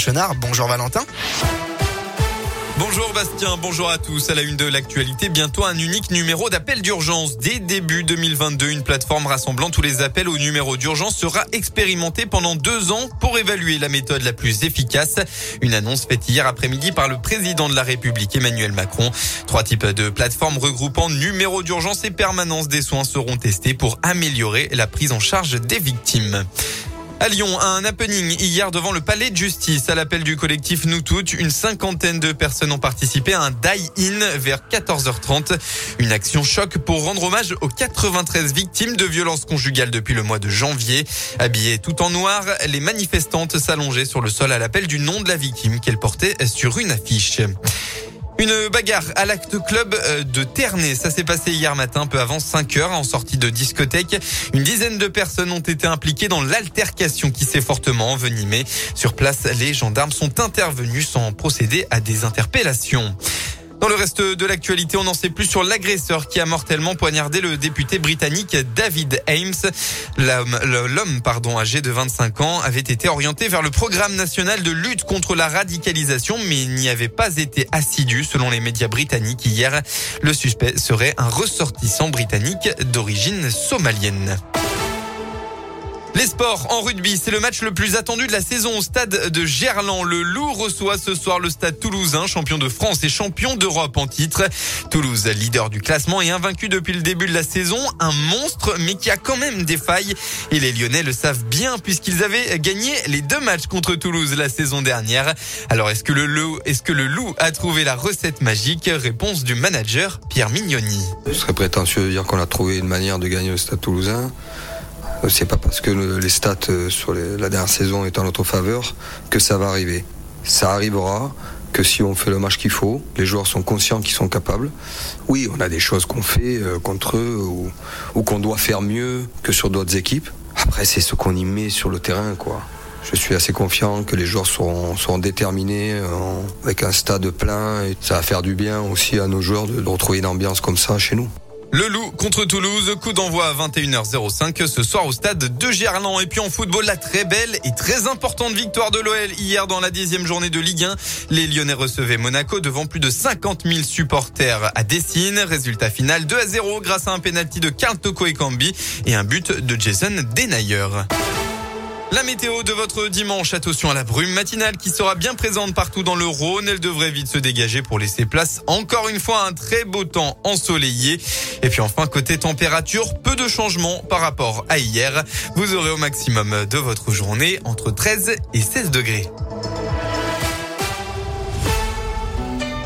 Chenard. Bonjour Valentin. Bonjour Bastien, bonjour à tous. À la une de l'actualité, bientôt un unique numéro d'appel d'urgence. Dès début 2022, une plateforme rassemblant tous les appels au numéro d'urgence sera expérimentée pendant deux ans pour évaluer la méthode la plus efficace. Une annonce faite hier après-midi par le président de la République Emmanuel Macron. Trois types de plateformes regroupant numéro d'urgence et permanence des soins seront testés pour améliorer la prise en charge des victimes. À Lyon, un happening hier devant le palais de justice. À l'appel du collectif Nous Toutes, une cinquantaine de personnes ont participé à un die-in vers 14h30. Une action choc pour rendre hommage aux 93 victimes de violences conjugales depuis le mois de janvier. Habillées tout en noir, les manifestantes s'allongeaient sur le sol à l'appel du nom de la victime qu'elles portaient sur une affiche. Une bagarre à l'acte club euh, de Ternay. Ça s'est passé hier matin, peu avant 5 heures, en sortie de discothèque. Une dizaine de personnes ont été impliquées dans l'altercation qui s'est fortement envenimée. Sur place, les gendarmes sont intervenus sans procéder à des interpellations. Dans le reste de l'actualité, on n'en sait plus sur l'agresseur qui a mortellement poignardé le député britannique David Ames. L'homme, pardon, âgé de 25 ans, avait été orienté vers le programme national de lutte contre la radicalisation, mais n'y avait pas été assidu selon les médias britanniques hier. Le suspect serait un ressortissant britannique d'origine somalienne. Les sports en rugby, c'est le match le plus attendu de la saison au stade de Gerland. Le Loup reçoit ce soir le stade toulousain, champion de France et champion d'Europe en titre. Toulouse, leader du classement et invaincu depuis le début de la saison, un monstre mais qui a quand même des failles. Et les Lyonnais le savent bien puisqu'ils avaient gagné les deux matchs contre Toulouse la saison dernière. Alors est-ce que le Loup, est-ce que le Loup a trouvé la recette magique? Réponse du manager Pierre Mignoni. Ce serait prétentieux de dire qu'on a trouvé une manière de gagner le stade toulousain. C'est pas parce que les stats euh, sur la dernière saison est en notre faveur que ça va arriver. Ça arrivera que si on fait le match qu'il faut, les joueurs sont conscients qu'ils sont capables. Oui, on a des choses qu'on fait euh, contre eux ou, qu'on doit faire mieux que sur d'autres équipes. Après, c'est ce qu'on y met sur le terrain, quoi. Je suis assez confiant que les joueurs seront, déterminés euh, avec un stade plein et ça va faire du bien aussi à nos joueurs de retrouver une ambiance comme ça chez nous. Le Loup contre Toulouse, coup d'envoi à 21h05 ce soir au stade de Gerland. Et puis en football, la très belle et très importante victoire de l'OL hier dans la dixième journée de Ligue 1. Les Lyonnais recevaient Monaco devant plus de 50 000 supporters à Dessine. Résultat final 2 à 0 grâce à un pénalty de Karl Toko et Cambi et un but de Jason Denayer. La météo de votre dimanche, attention à la brume matinale qui sera bien présente partout dans le Rhône. Elle devrait vite se dégager pour laisser place encore une fois à un très beau temps ensoleillé. Et puis enfin, côté température, peu de changements par rapport à hier. Vous aurez au maximum de votre journée entre 13 et 16 degrés.